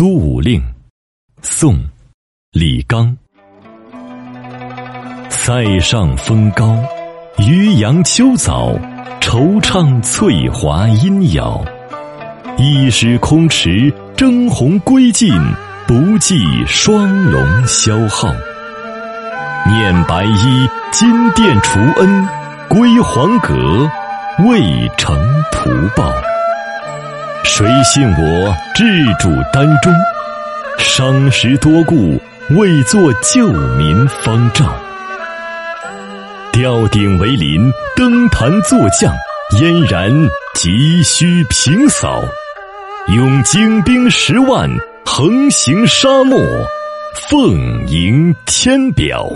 苏武令，宋，李纲。塞上风高，渔阳秋早，惆怅翠华阴杳。一时空池征鸿归尽，不计双龙消耗。念白衣金殿除恩，归黄阁未成图报。谁信我志主丹中？伤时多故，未作救民方丈。吊顶为邻，登坛作将，嫣然急需平扫。拥精兵十万，横行沙漠，奉迎天表。